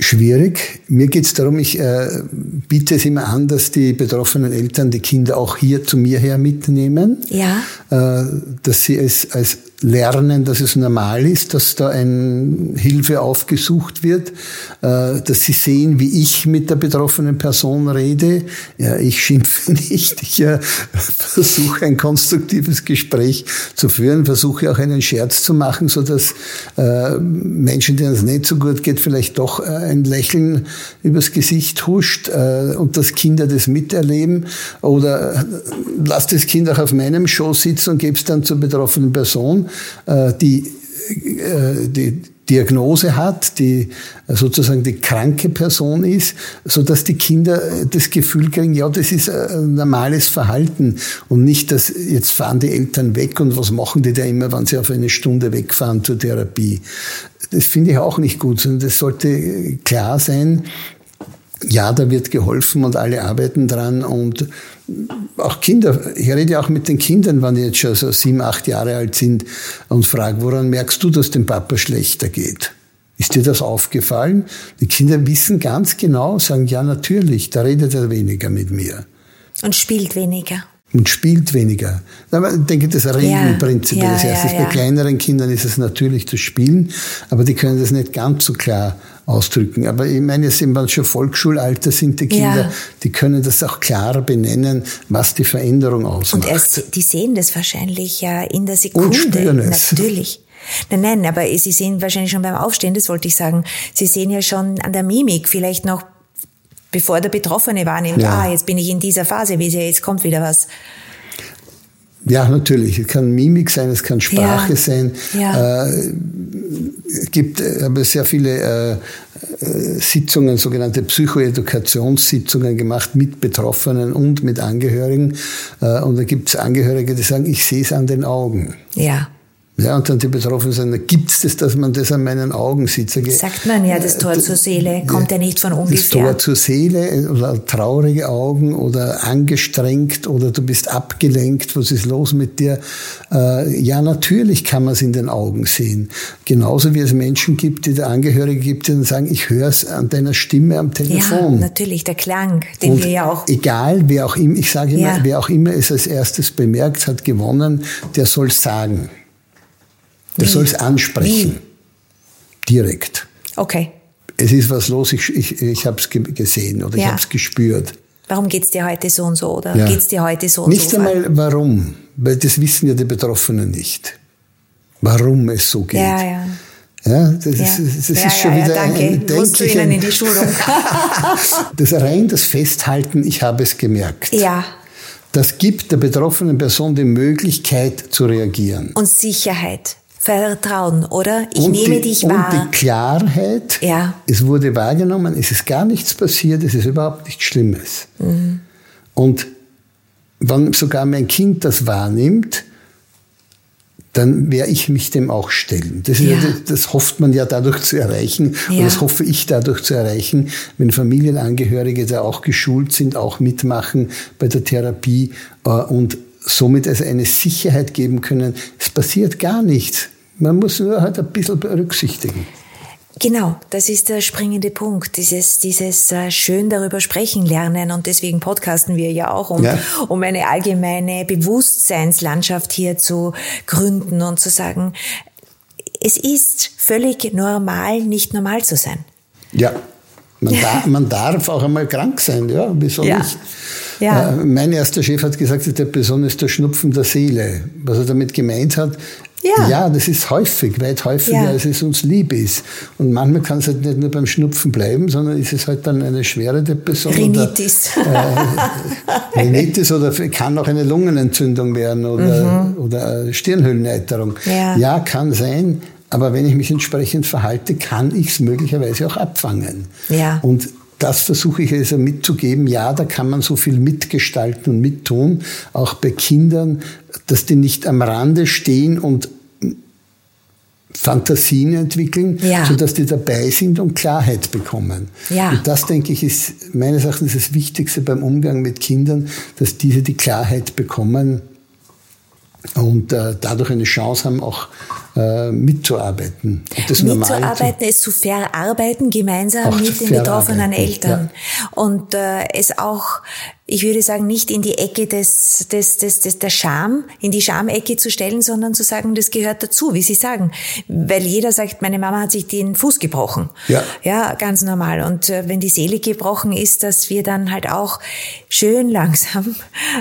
S2: Schwierig. Mir geht es darum, ich äh, biete es immer an, dass die betroffenen Eltern die Kinder auch hier zu mir her mitnehmen.
S1: Ja.
S2: Äh, dass sie es als lernen, dass es normal ist, dass da ein Hilfe aufgesucht wird, äh, dass sie sehen, wie ich mit der betroffenen Person rede. Ja, ich schimpfe nicht, ich äh, versuche ein konstruktives Gespräch zu führen, versuche auch einen Scherz zu machen, so dass äh, Menschen, denen es nicht so gut geht, vielleicht doch ein Lächeln übers Gesicht huscht und dass Kinder das miterleben. Oder lass das Kind auch auf meinem Schoß sitzen und gebe es dann zur betroffenen Person die, äh, die Diagnose hat, die sozusagen die kranke Person ist, so dass die Kinder das Gefühl kriegen, ja, das ist ein normales Verhalten und nicht, dass jetzt fahren die Eltern weg und was machen die da immer, wenn sie auf eine Stunde wegfahren zur Therapie. Das finde ich auch nicht gut, sondern das sollte klar sein, ja, da wird geholfen und alle arbeiten dran und auch Kinder, ich rede auch mit den Kindern, wenn die jetzt schon so sieben, acht Jahre alt sind und frage, woran merkst du, dass dem Papa schlechter geht? Ist dir das aufgefallen? Die Kinder wissen ganz genau, sagen, ja, natürlich, da redet er weniger mit mir.
S1: Und spielt weniger
S2: und spielt weniger. ich denke, das Regelprinzip ja, das erste. Ja, ja. Bei kleineren Kindern ist es natürlich das Spielen, aber die können das nicht ganz so klar ausdrücken. Aber ich meine, jetzt wenn schon Volksschulalter sind die Kinder, ja. die können das auch klar benennen, was die Veränderung ausmacht.
S1: Und erst, die sehen das wahrscheinlich ja in der Sekunde.
S2: Und spüren es.
S1: Natürlich. Nein, nein, aber Sie sehen wahrscheinlich schon beim Aufstehen, das wollte ich sagen. Sie sehen ja schon an der Mimik vielleicht noch bevor der Betroffene wahrnimmt, ja. ah, jetzt bin ich in dieser Phase, wie jetzt kommt wieder was.
S2: Ja, natürlich. Es kann Mimik sein, es kann Sprache ja. sein. Ja. Äh, es gibt äh, aber sehr viele äh, äh, Sitzungen, sogenannte Psychoedukationssitzungen gemacht mit Betroffenen und mit Angehörigen. Äh, und da gibt es Angehörige, die sagen, ich sehe es an den Augen.
S1: Ja.
S2: Ja, und dann die Betroffenen sagen, gibt es das, dass man das an meinen Augen sieht? Sage,
S1: Sagt man ja, das Tor äh, zur Seele kommt ja nicht von ungefähr.
S2: Das Tor zur Seele oder traurige Augen oder angestrengt oder du bist abgelenkt, was ist los mit dir? Äh, ja, natürlich kann man es in den Augen sehen. Genauso wie es Menschen gibt, die der Angehörige gibt, die dann sagen, ich höre es an deiner Stimme am Telefon.
S1: Ja, natürlich, der Klang, den und wir ja auch...
S2: Egal, wer auch immer, ich sage immer, ja. wer auch immer es als erstes bemerkt, hat gewonnen, der soll sagen. Der soll es ansprechen. Wie? Direkt.
S1: Okay.
S2: Es ist was los, ich, ich, ich habe es gesehen oder ja. ich habe es gespürt.
S1: Warum geht es dir heute so und so oder ja. geht es dir heute so und
S2: nicht
S1: so?
S2: Nicht einmal warum, weil das wissen ja die Betroffenen nicht. Warum es so geht.
S1: Ja, ja.
S2: Ja, das, ja. ist, das
S1: ja,
S2: ist schon wieder
S1: danke.
S2: ein
S1: du Ihnen in die Schulung.
S2: das rein das Festhalten, ich habe es gemerkt.
S1: Ja.
S2: Das gibt der betroffenen Person die Möglichkeit zu reagieren.
S1: Und Sicherheit. Vertrauen, oder? Ich
S2: und
S1: nehme
S2: die,
S1: dich wahr.
S2: Und die Klarheit,
S1: ja.
S2: es wurde wahrgenommen, es ist gar nichts passiert, es ist überhaupt nichts Schlimmes. Mhm. Und wenn sogar mein Kind das wahrnimmt, dann werde ich mich dem auch stellen. Das, ja. das, das, hofft man ja dadurch zu erreichen, ja. und das hoffe ich dadurch zu erreichen, wenn Familienangehörige da auch geschult sind, auch mitmachen bei der Therapie äh, und somit also eine Sicherheit geben können, es passiert gar nichts. Man muss nur halt ein bisschen berücksichtigen.
S1: Genau, das ist der springende Punkt, dieses, dieses äh, schön darüber sprechen lernen und deswegen podcasten wir ja auch, um, ja. um eine allgemeine Bewusstseinslandschaft hier zu gründen und zu sagen, es ist völlig normal, nicht normal zu sein.
S2: Ja, man, darf, man darf auch einmal krank sein, ja, wieso ja. nicht? Ja. Äh, mein erster Chef hat gesagt, der Person ist der Schnupfen der Seele. Was er damit gemeint hat, ja. ja, das ist häufig, weit häufiger, ja. als es uns lieb ist. Und manchmal kann es halt nicht nur beim Schnupfen bleiben, sondern ist es halt dann eine schwere Depression.
S1: Rhinitis.
S2: Oder, äh, Rhinitis oder kann auch eine Lungenentzündung werden oder, mhm. oder Stirnhöhleneiterung. Ja. ja, kann sein. Aber wenn ich mich entsprechend verhalte, kann ich es möglicherweise auch abfangen.
S1: Ja.
S2: Und das versuche ich also mitzugeben. Ja, da kann man so viel mitgestalten und mittun, auch bei Kindern, dass die nicht am Rande stehen und Fantasien entwickeln, ja. sodass die dabei sind und Klarheit bekommen.
S1: Ja.
S2: Und das, denke ich, ist meines Erachtens das Wichtigste beim Umgang mit Kindern, dass diese die Klarheit bekommen und äh, dadurch eine Chance haben, auch äh, mitzuarbeiten.
S1: Mitzuarbeiten, es zu verarbeiten, gemeinsam mit den betroffenen Eltern. Ja. Und äh, es auch ich würde sagen, nicht in die Ecke des, des, des, des, der Scham, in die Schamecke zu stellen, sondern zu sagen, das gehört dazu, wie Sie sagen. Weil jeder sagt, meine Mama hat sich den Fuß gebrochen.
S2: Ja.
S1: Ja, ganz normal. Und äh, wenn die Seele gebrochen ist, dass wir dann halt auch schön langsam.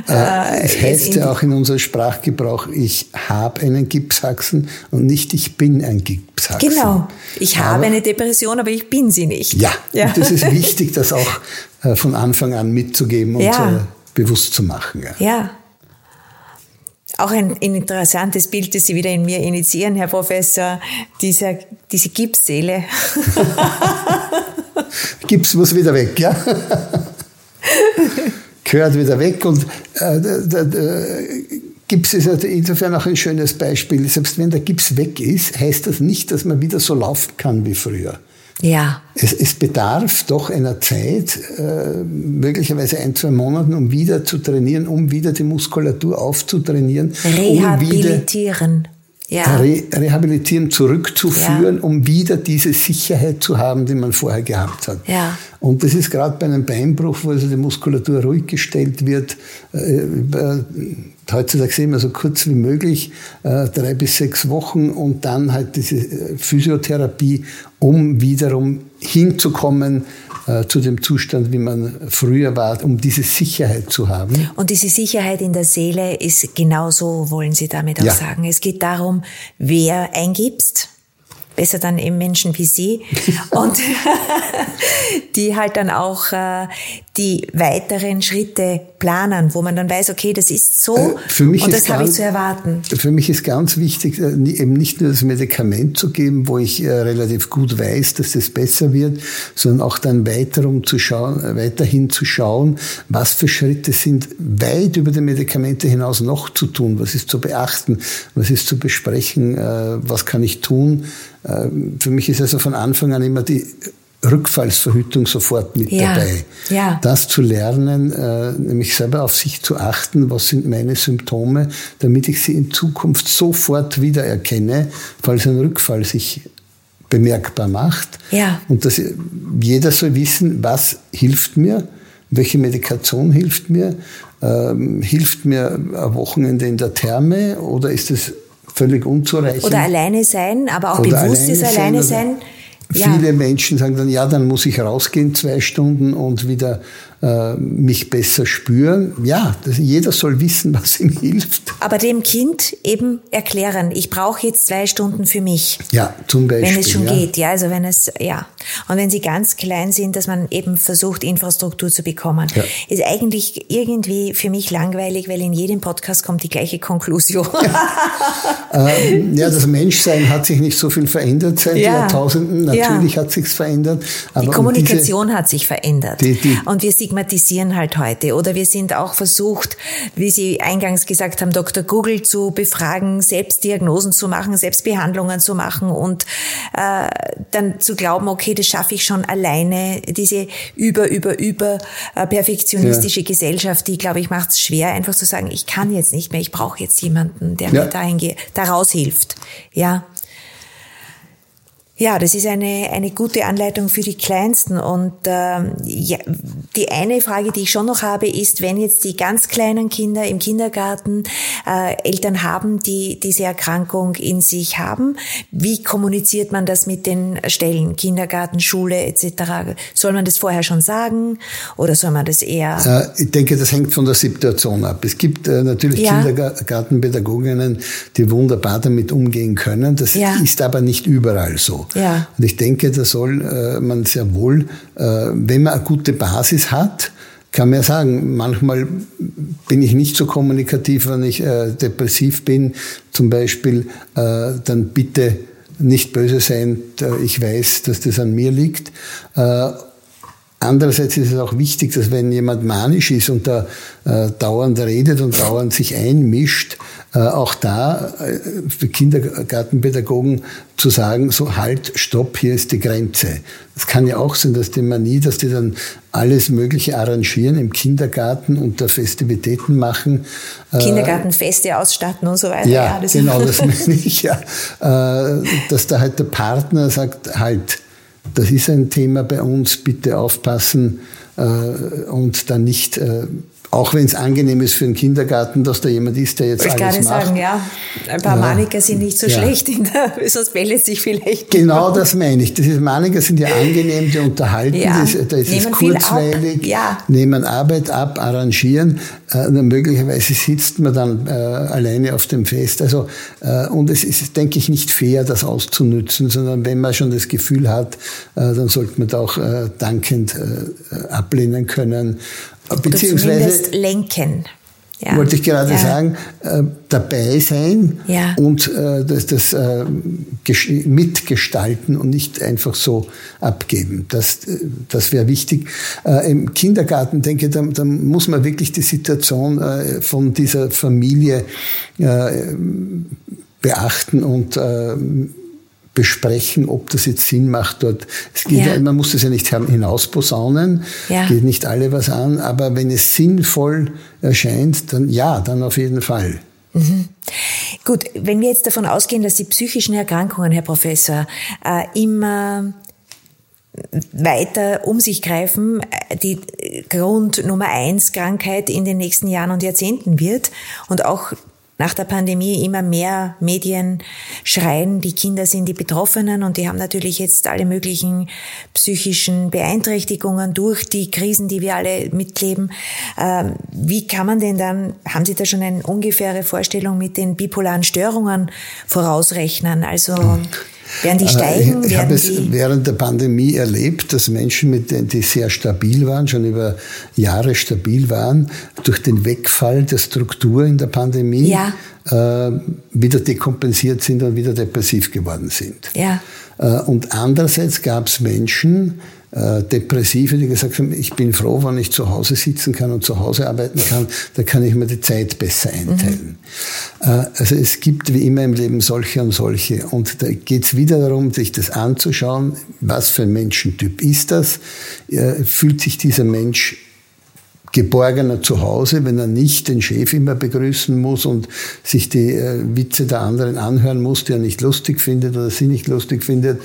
S2: Äh, es heißt ja auch in unserem Sprachgebrauch, ich habe einen Gipshaxen und nicht ich bin ein Gipshaxen.
S1: Genau. Ich aber, habe eine Depression, aber ich bin sie nicht.
S2: Ja. ja. Und das ist wichtig, das auch äh, von Anfang an mitzugeben und ja. Äh, bewusst zu machen.
S1: Ja. ja. Auch ein, ein, interessantes Bild, das Sie wieder in mir initiieren, Herr Professor, dieser, diese Gipsseele.
S2: Gips muss wieder weg, ja. Gehört wieder weg und äh, Gips ist also insofern auch ein schönes Beispiel. Selbst wenn der Gips weg ist, heißt das nicht, dass man wieder so laufen kann wie früher.
S1: Ja.
S2: Es, es bedarf doch einer Zeit, äh, möglicherweise ein, zwei Monaten, um wieder zu trainieren, um wieder die Muskulatur aufzutrainieren.
S1: Rehabilitieren. Um
S2: ja. Re rehabilitieren, zurückzuführen, ja. um wieder diese Sicherheit zu haben, die man vorher gehabt hat.
S1: Ja.
S2: Und das ist gerade bei einem Beinbruch, wo also die Muskulatur ruhig gestellt wird, äh, heutzutage sehen wir so kurz wie möglich, äh, drei bis sechs Wochen und dann halt diese äh, Physiotherapie, um wiederum hinzukommen äh, zu dem Zustand, wie man früher war, um diese Sicherheit zu haben.
S1: Und diese Sicherheit in der Seele ist genauso, wollen Sie damit auch ja. sagen. Es geht darum, wer eingibst, besser dann eben Menschen wie Sie und die halt dann auch die weiteren Schritte planen, wo man dann weiß, okay, das ist so äh, und das habe ich zu erwarten.
S2: Für mich ist ganz wichtig, äh, eben nicht nur das Medikament zu geben, wo ich äh, relativ gut weiß, dass das besser wird, sondern auch dann weiter um zu schauen, äh, weiterhin zu schauen, was für Schritte sind weit über die Medikamente hinaus noch zu tun, was ist zu beachten, was ist zu besprechen, äh, was kann ich tun, für mich ist also von Anfang an immer die Rückfallsverhütung sofort mit
S1: ja,
S2: dabei.
S1: Ja.
S2: Das zu lernen, äh, nämlich selber auf sich zu achten, was sind meine Symptome, damit ich sie in Zukunft sofort wiedererkenne, falls ein Rückfall sich bemerkbar macht.
S1: Ja.
S2: Und dass jeder soll wissen, was hilft mir, welche Medikation hilft mir, ähm, hilft mir ein Wochenende in der Therme oder ist es völlig unzureichend.
S1: Oder alleine sein, aber auch
S2: Oder
S1: bewusstes alleine sein. Alleine sein.
S2: Ja. Viele Menschen sagen dann, ja, dann muss ich rausgehen zwei Stunden und wieder äh, mich besser spüren. Ja, das, jeder soll wissen, was ihm hilft.
S1: Aber dem Kind eben erklären, ich brauche jetzt zwei Stunden für mich.
S2: Ja, zum Beispiel.
S1: Wenn es schon
S2: ja.
S1: geht, ja, also wenn es, ja. Und wenn sie ganz klein sind, dass man eben versucht, Infrastruktur zu bekommen. Ja. Ist eigentlich irgendwie für mich langweilig, weil in jedem Podcast kommt die gleiche Konklusion.
S2: Ja, ähm, ja das Menschsein hat sich nicht so viel verändert seit ja. Jahrtausenden. Natürlich hat sich's verändert.
S1: die Kommunikation diese, hat sich verändert. Die, die, und wir stigmatisieren halt heute. Oder wir sind auch versucht, wie Sie eingangs gesagt haben, Dr. Google zu befragen, Selbstdiagnosen zu machen, Selbstbehandlungen zu machen und äh, dann zu glauben, okay, das schaffe ich schon alleine. Diese über, über, über äh, perfektionistische ja. Gesellschaft, die, glaube ich, macht es schwer, einfach zu sagen, ich kann jetzt nicht mehr, ich brauche jetzt jemanden, der ja. mir dahin daraus hilft. Ja. Ja, das ist eine, eine gute Anleitung für die Kleinsten. Und ähm, ja, die eine Frage, die ich schon noch habe, ist, wenn jetzt die ganz kleinen Kinder im Kindergarten äh, Eltern haben, die diese Erkrankung in sich haben, wie kommuniziert man das mit den Stellen, Kindergarten, Schule etc.? Soll man das vorher schon sagen oder soll man das eher?
S2: Äh, ich denke, das hängt von der Situation ab. Es gibt äh, natürlich ja. Kindergartenpädagoginnen, die wunderbar damit umgehen können. Das ja. ist aber nicht überall so. Ja. Und ich denke, da soll äh, man sehr wohl, äh, wenn man eine gute Basis hat, kann man ja sagen, manchmal bin ich nicht so kommunikativ, wenn ich äh, depressiv bin, zum Beispiel, dann bitte nicht böse sein, ich weiß, dass das an mir liegt. Andererseits ist es auch wichtig, dass wenn jemand manisch ist und da äh, dauernd redet und dauernd sich einmischt, äh, auch da äh, für Kindergartenpädagogen zu sagen, so halt, stopp, hier ist die Grenze. Das kann ja auch sein, dass die Manie, dass die dann alles Mögliche arrangieren im Kindergarten und da Festivitäten machen.
S1: Äh, Kindergartenfeste ausstatten und so weiter.
S2: Ja, ja das genau, das meine ich ja. Äh, dass da halt der Partner sagt, halt, das ist ein Thema bei uns, bitte aufpassen äh, und dann nicht äh, auch wenn es angenehm ist für den Kindergarten, dass da jemand ist, der jetzt ich alles macht. sagen,
S1: ja. Ein paar ja. Maniker sind nicht so ja. schlecht, in der, sonst bellet sich vielleicht.
S2: Genau das meine ich. Diese Maniker sind ja angenehm, die unterhalten, ja. das, da ist nehmen es kurzweilig, ja. nehmen Arbeit ab, arrangieren. Äh, möglicherweise sitzt man dann äh, alleine auf dem Fest. Also, äh, und es ist, denke ich, nicht fair, das auszunützen, sondern wenn man schon das Gefühl hat, äh, dann sollte man da auch äh, dankend äh, ablehnen können
S1: beziehungsweise lenken.
S2: Ja. Wollte ich gerade ja. sagen, äh, dabei sein ja. und äh, das, das äh, mitgestalten und nicht einfach so abgeben. Das, äh, das wäre wichtig. Äh, Im Kindergarten, denke ich, da, da, muss man wirklich die Situation äh, von dieser Familie beachten und besprechen, ob das jetzt Sinn macht dort. Es geht ja. man muss das ja nicht hinausposaunen, ja. geht nicht alle was an, aber wenn es sinnvoll erscheint, dann ja, dann auf jeden Fall.
S1: Mhm. Gut, wenn wir jetzt davon ausgehen, dass die psychischen Erkrankungen, Herr Professor, äh, immer weiter um sich greifen, äh, die Grund Nummer eins Krankheit in den nächsten Jahren und Jahrzehnten wird und auch nach der Pandemie immer mehr Medien schreien, die Kinder sind die Betroffenen und die haben natürlich jetzt alle möglichen psychischen Beeinträchtigungen durch die Krisen, die wir alle mitleben. Ähm, wie kann man denn dann, haben Sie da schon eine ungefähre Vorstellung mit den bipolaren Störungen vorausrechnen? Also, werden die äh, steigen?
S2: Ich habe es während der Pandemie erlebt, dass Menschen, mit denen die sehr stabil waren, schon über Jahre stabil waren, durch den Wegfall der Struktur in der Pandemie ja. äh, wieder dekompensiert sind und wieder depressiv geworden sind. Ja. Äh, und andererseits gab es Menschen, Depressive, die gesagt haben, ich bin froh, wenn ich zu Hause sitzen kann und zu Hause arbeiten kann, da kann ich mir die Zeit besser einteilen. Mhm. Äh, also es gibt wie immer im Leben solche und solche. Und da geht es wieder darum, sich das anzuschauen, was für ein Menschentyp ist das? Fühlt sich dieser Mensch geborgener zu Hause, wenn er nicht den Chef immer begrüßen muss und sich die äh, Witze der anderen anhören muss, die er nicht lustig findet oder sie nicht lustig findet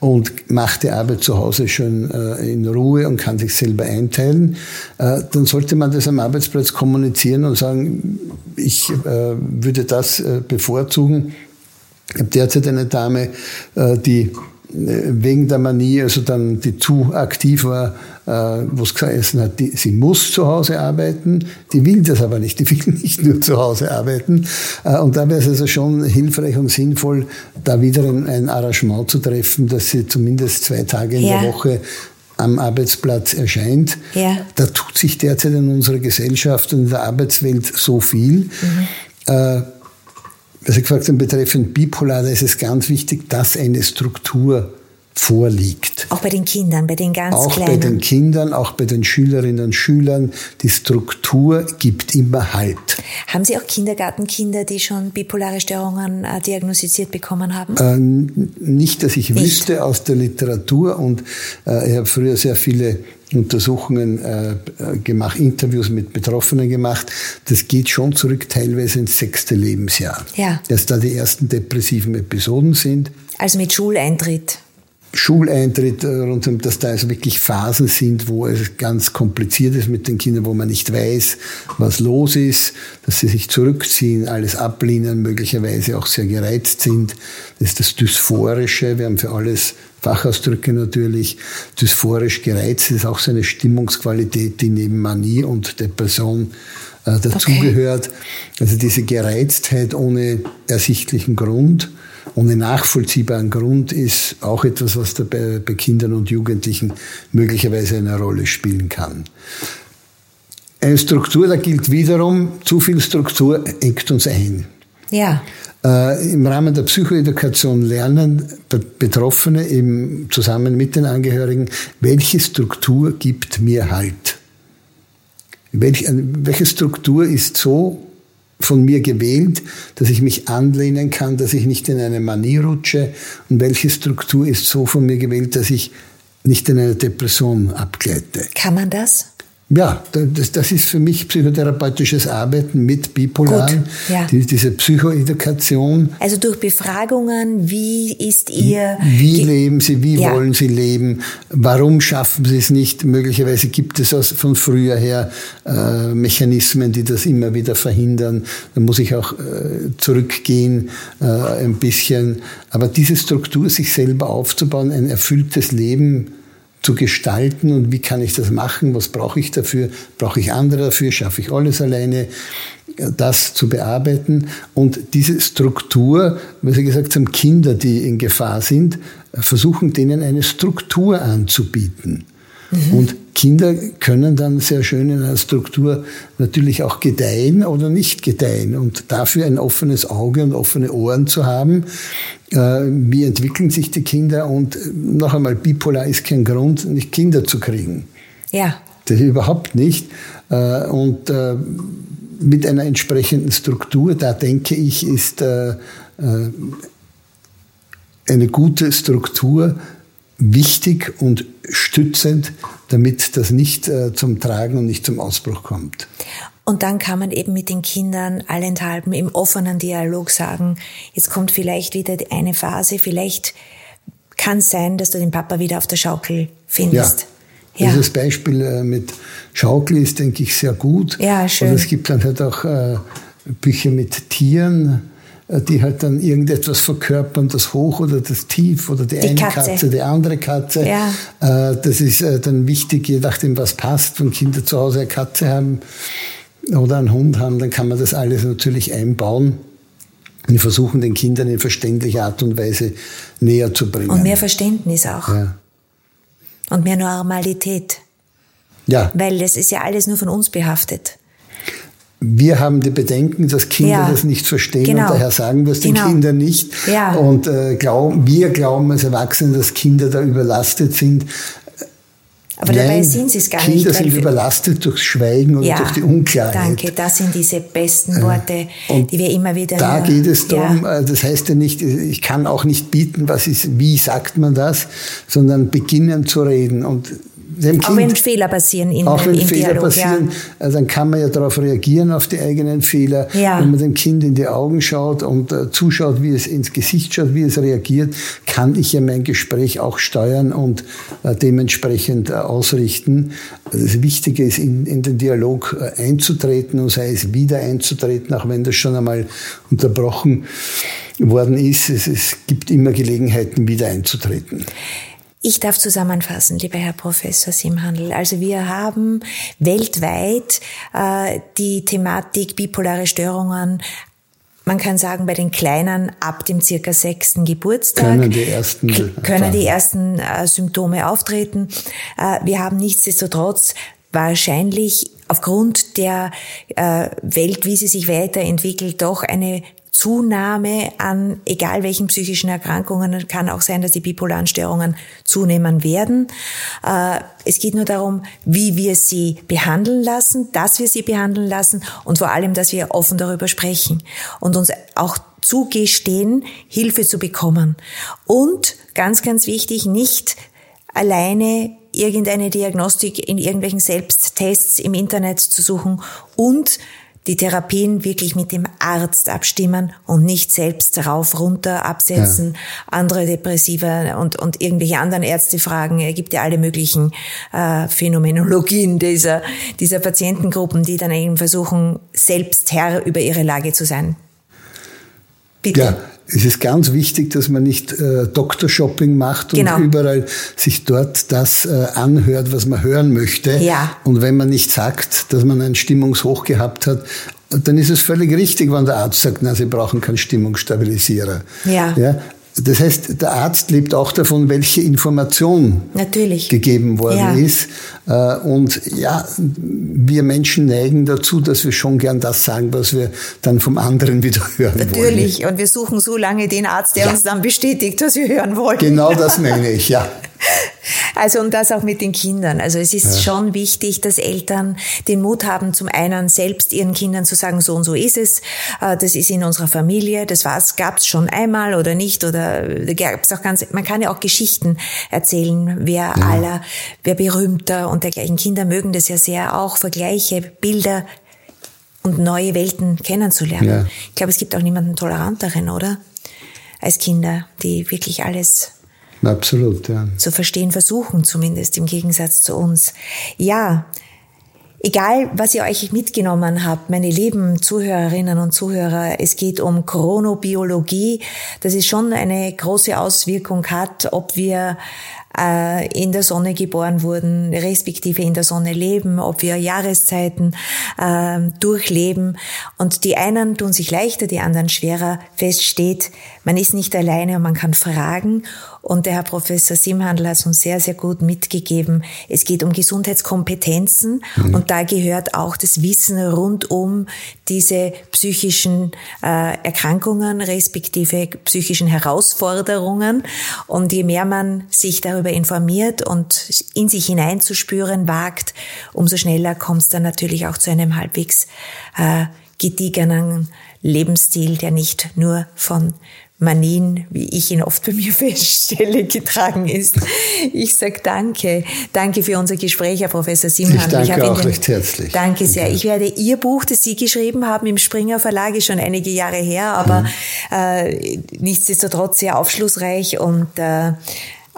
S2: und macht die Arbeit zu Hause schön äh, in Ruhe und kann sich selber einteilen, äh, dann sollte man das am Arbeitsplatz kommunizieren und sagen, ich äh, würde das äh, bevorzugen. Ich habe derzeit eine Dame, äh, die wegen der Manie, also dann die zu aktiv war, wo es geheißen hat, die, sie muss zu Hause arbeiten, die will das aber nicht, die will nicht nur zu Hause arbeiten. Äh, und da wäre es also schon hilfreich und sinnvoll, da wieder ein, ein Arrangement zu treffen, dass sie zumindest zwei Tage in ja. der Woche am Arbeitsplatz erscheint. Ja. Da tut sich derzeit in unserer Gesellschaft und in der Arbeitswelt so viel. Mhm. Äh, was Sie gefragt haben, betreffend bipolar, da ist es ganz wichtig, dass eine Struktur vorliegt.
S1: Auch bei den Kindern, bei den ganz
S2: auch
S1: Kleinen.
S2: Auch bei den Kindern, auch bei den Schülerinnen und Schülern. Die Struktur gibt immer Halt.
S1: Haben Sie auch Kindergartenkinder, die schon bipolare Störungen äh, diagnostiziert bekommen haben?
S2: Ähm, nicht, dass ich nicht. wüsste aus der Literatur und äh, ich habe früher sehr viele Untersuchungen äh, gemacht, Interviews mit Betroffenen gemacht. Das geht schon zurück teilweise ins sechste Lebensjahr. Ja. Dass da die ersten depressiven Episoden sind.
S1: Also mit Schuleintritt.
S2: Schuleintritt, rund um, dass da also wirklich Phasen sind, wo es ganz kompliziert ist mit den Kindern, wo man nicht weiß, was los ist, dass sie sich zurückziehen, alles ablehnen, möglicherweise auch sehr gereizt sind. Das ist das Dysphorische. Wir haben für alles Fachausdrücke natürlich. Dysphorisch gereizt ist auch so eine Stimmungsqualität, die neben Manie und Depression äh, dazugehört. Okay. Also diese Gereiztheit ohne ersichtlichen Grund ohne nachvollziehbaren Grund ist auch etwas, was da bei, bei Kindern und Jugendlichen möglicherweise eine Rolle spielen kann. Eine Struktur, da gilt wiederum, zu viel Struktur engt uns ein. Ja. Äh, Im Rahmen der Psychoedukation lernen Betroffene im, zusammen mit den Angehörigen, welche Struktur gibt mir Halt. Welche, welche Struktur ist so von mir gewählt, dass ich mich anlehnen kann, dass ich nicht in eine Manie rutsche und welche Struktur ist so von mir gewählt, dass ich nicht in eine Depression abgleite.
S1: Kann man das?
S2: Ja, das, das ist für mich psychotherapeutisches Arbeiten mit Bipolaren, ja. die, diese Psychoedukation.
S1: Also durch Befragungen, wie ist Ihr...
S2: Wie leben Sie, wie ja. wollen Sie leben, warum schaffen Sie es nicht? Möglicherweise gibt es aus, von früher her äh, Mechanismen, die das immer wieder verhindern. Da muss ich auch äh, zurückgehen äh, ein bisschen. Aber diese Struktur, sich selber aufzubauen, ein erfülltes Leben zu gestalten und wie kann ich das machen, was brauche ich dafür, brauche ich andere dafür, schaffe ich alles alleine, das zu bearbeiten und diese Struktur, wie Sie gesagt haben, Kinder, die in Gefahr sind, versuchen denen eine Struktur anzubieten. Mhm. Und Kinder können dann sehr schön in einer Struktur natürlich auch gedeihen oder nicht gedeihen. Und dafür ein offenes Auge und offene Ohren zu haben, äh, wie entwickeln sich die Kinder und äh, noch einmal, bipolar ist kein Grund, nicht Kinder zu kriegen. Ja. Das überhaupt nicht. Äh, und mit einer entsprechenden Struktur, da denke ich, ist eine gute Struktur wichtig und stützend, damit das nicht zum Tragen und nicht zum Ausbruch kommt.
S1: Und dann kann man eben mit den Kindern allenthalben im offenen Dialog sagen, jetzt kommt vielleicht wieder eine Phase, vielleicht kann es sein, dass du den Papa wieder auf der Schaukel findest.
S2: Ja. ja. Dieses Beispiel äh, mit Schaukel ist, denke ich, sehr gut. Ja, schön. Und es gibt dann halt auch äh, Bücher mit Tieren, äh, die halt dann irgendetwas verkörpern, das Hoch oder das Tief oder die, die eine Katze. Katze. die andere Katze. Ja. Das ist dann wichtig, je nachdem, was passt. Wenn Kinder zu Hause eine Katze haben, oder einen Hund haben, dann kann man das alles natürlich einbauen. Wir versuchen den Kindern in verständlicher Art und Weise näher zu bringen.
S1: Und mehr Verständnis auch. Ja. Und mehr Normalität. Ja. Weil das ist ja alles nur von uns behaftet.
S2: Wir haben die Bedenken, dass Kinder ja. das nicht verstehen genau. und daher sagen wir es den genau. Kindern nicht. Ja. Und äh, glaub, wir glauben als Erwachsene, dass Kinder da überlastet sind.
S1: Aber Nein, dabei sind sie es gar
S2: Kinder
S1: nicht.
S2: Kinder sind überlastet durchs Schweigen und ja, durch die Unklarheit.
S1: Danke, das sind diese besten Worte, und die wir immer wieder
S2: Da geht es darum, ja. Äh, das heißt ja nicht, ich kann auch nicht bieten, was ist, wie sagt man das, sondern beginnen zu reden. Und
S1: dem Kind, auch wenn Fehler passieren in,
S2: auch wenn
S1: im
S2: Fehler
S1: Dialog,
S2: passieren, ja. dann kann man ja darauf reagieren, auf die eigenen Fehler. Ja. Wenn man dem Kind in die Augen schaut und äh, zuschaut, wie es ins Gesicht schaut, wie es reagiert, kann ich ja mein Gespräch auch steuern und äh, dementsprechend äh, ausrichten. Das Wichtige ist, in, in den Dialog äh, einzutreten und sei es wieder einzutreten, auch wenn das schon einmal unterbrochen worden ist. Es, es gibt immer Gelegenheiten, wieder einzutreten.
S1: Ich darf zusammenfassen, lieber Herr Professor Simhandel. Also wir haben weltweit äh, die Thematik bipolare Störungen man kann sagen, bei den Kleinen ab dem circa sechsten Geburtstag
S2: können die ersten,
S1: können die ersten äh, Symptome auftreten. Äh, wir haben nichtsdestotrotz wahrscheinlich aufgrund der äh, Welt, wie sie sich weiterentwickelt, doch eine Zunahme an egal welchen psychischen Erkrankungen. Kann auch sein, dass die bipolaren Störungen zunehmen werden. Äh, es geht nur darum, wie wir sie behandeln lassen, dass wir sie behandeln lassen und vor allem, dass wir offen darüber sprechen und uns auch zugestehen, Hilfe zu bekommen. Und ganz, ganz wichtig, nicht alleine irgendeine Diagnostik in irgendwelchen Selbsttests im Internet zu suchen und die Therapien wirklich mit dem Arzt abstimmen und nicht selbst rauf, runter absetzen, ja. andere Depressive und, und irgendwelche anderen Ärzte fragen. Es gibt ja alle möglichen äh, Phänomenologien dieser, dieser Patientengruppen, die dann eben versuchen, selbst Herr über ihre Lage zu sein.
S2: Bitte. Ja, es ist ganz wichtig, dass man nicht äh, Doktor-Shopping macht und genau. überall sich dort das äh, anhört, was man hören möchte. Ja. Und wenn man nicht sagt, dass man ein Stimmungshoch gehabt hat, dann ist es völlig richtig, wenn der Arzt sagt, na, Sie brauchen keinen Stimmungsstabilisierer. Ja. ja. Das heißt, der Arzt lebt auch davon, welche Information
S1: Natürlich.
S2: gegeben worden ja. ist. Äh, und ja, wir Menschen neigen dazu, dass wir schon gern das sagen, was wir dann vom anderen wieder hören
S1: Natürlich.
S2: wollen.
S1: Natürlich. Und wir suchen so lange den Arzt, der ja. uns dann bestätigt, was wir hören wollen.
S2: Genau das meine ich, ja.
S1: Also und das auch mit den Kindern. Also es ist ja. schon wichtig, dass Eltern den Mut haben, zum einen selbst ihren Kindern zu sagen, so und so ist es, äh, das ist in unserer Familie, das war's, gab's schon einmal oder nicht oder da gab's auch ganz, man kann ja auch Geschichten erzählen, wer ja. aller, wer berühmter und dergleichen. Kinder mögen das ja sehr auch, Vergleiche, Bilder und neue Welten kennenzulernen. Ja. Ich glaube, es gibt auch niemanden toleranteren, oder? Als Kinder, die wirklich alles
S2: Absolut, ja.
S1: Zu verstehen versuchen, zumindest im Gegensatz zu uns. Ja, egal was ihr euch mitgenommen habt, meine lieben Zuhörerinnen und Zuhörer, es geht um Chronobiologie, das ist schon eine große Auswirkung hat, ob wir äh, in der Sonne geboren wurden, respektive in der Sonne leben, ob wir Jahreszeiten äh, durchleben. Und die einen tun sich leichter, die anderen schwerer. Fest steht, man ist nicht alleine und man kann fragen. Und der Herr Professor Simhandel hat uns sehr, sehr gut mitgegeben. Es geht um Gesundheitskompetenzen mhm. und da gehört auch das Wissen rund um diese psychischen äh, Erkrankungen respektive psychischen Herausforderungen. Und je mehr man sich darüber informiert und in sich hineinzuspüren wagt, umso schneller kommt es dann natürlich auch zu einem halbwegs äh, gediegenen Lebensstil, der nicht nur von Manien, wie ich ihn oft bei mir feststelle, getragen ist. Ich sage danke. Danke für unser Gespräch, Herr Professor Simon.
S2: Ich danke ich auch recht herzlich.
S1: Danke sehr. Okay. Ich werde Ihr Buch, das Sie geschrieben haben, im Springer Verlag, ist schon einige Jahre her, aber mhm. äh, nichtsdestotrotz sehr aufschlussreich und äh,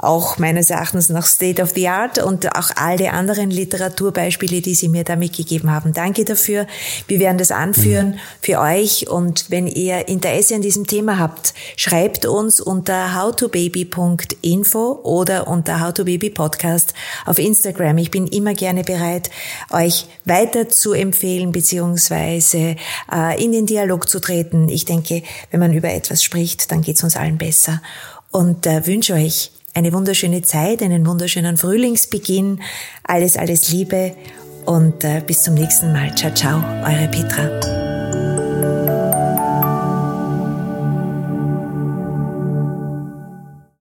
S1: auch meines Erachtens nach State of the Art und auch alle anderen Literaturbeispiele, die Sie mir da mitgegeben haben. Danke dafür. Wir werden das anführen mhm. für euch und wenn ihr Interesse an diesem Thema habt, schreibt uns unter howtobaby.info oder unter howtobabypodcast auf Instagram. Ich bin immer gerne bereit, euch weiter zu empfehlen beziehungsweise äh, in den Dialog zu treten. Ich denke, wenn man über etwas spricht, dann geht es uns allen besser und äh, wünsche euch eine wunderschöne Zeit, einen wunderschönen Frühlingsbeginn. Alles, alles Liebe und äh, bis zum nächsten Mal. Ciao, ciao, eure Petra.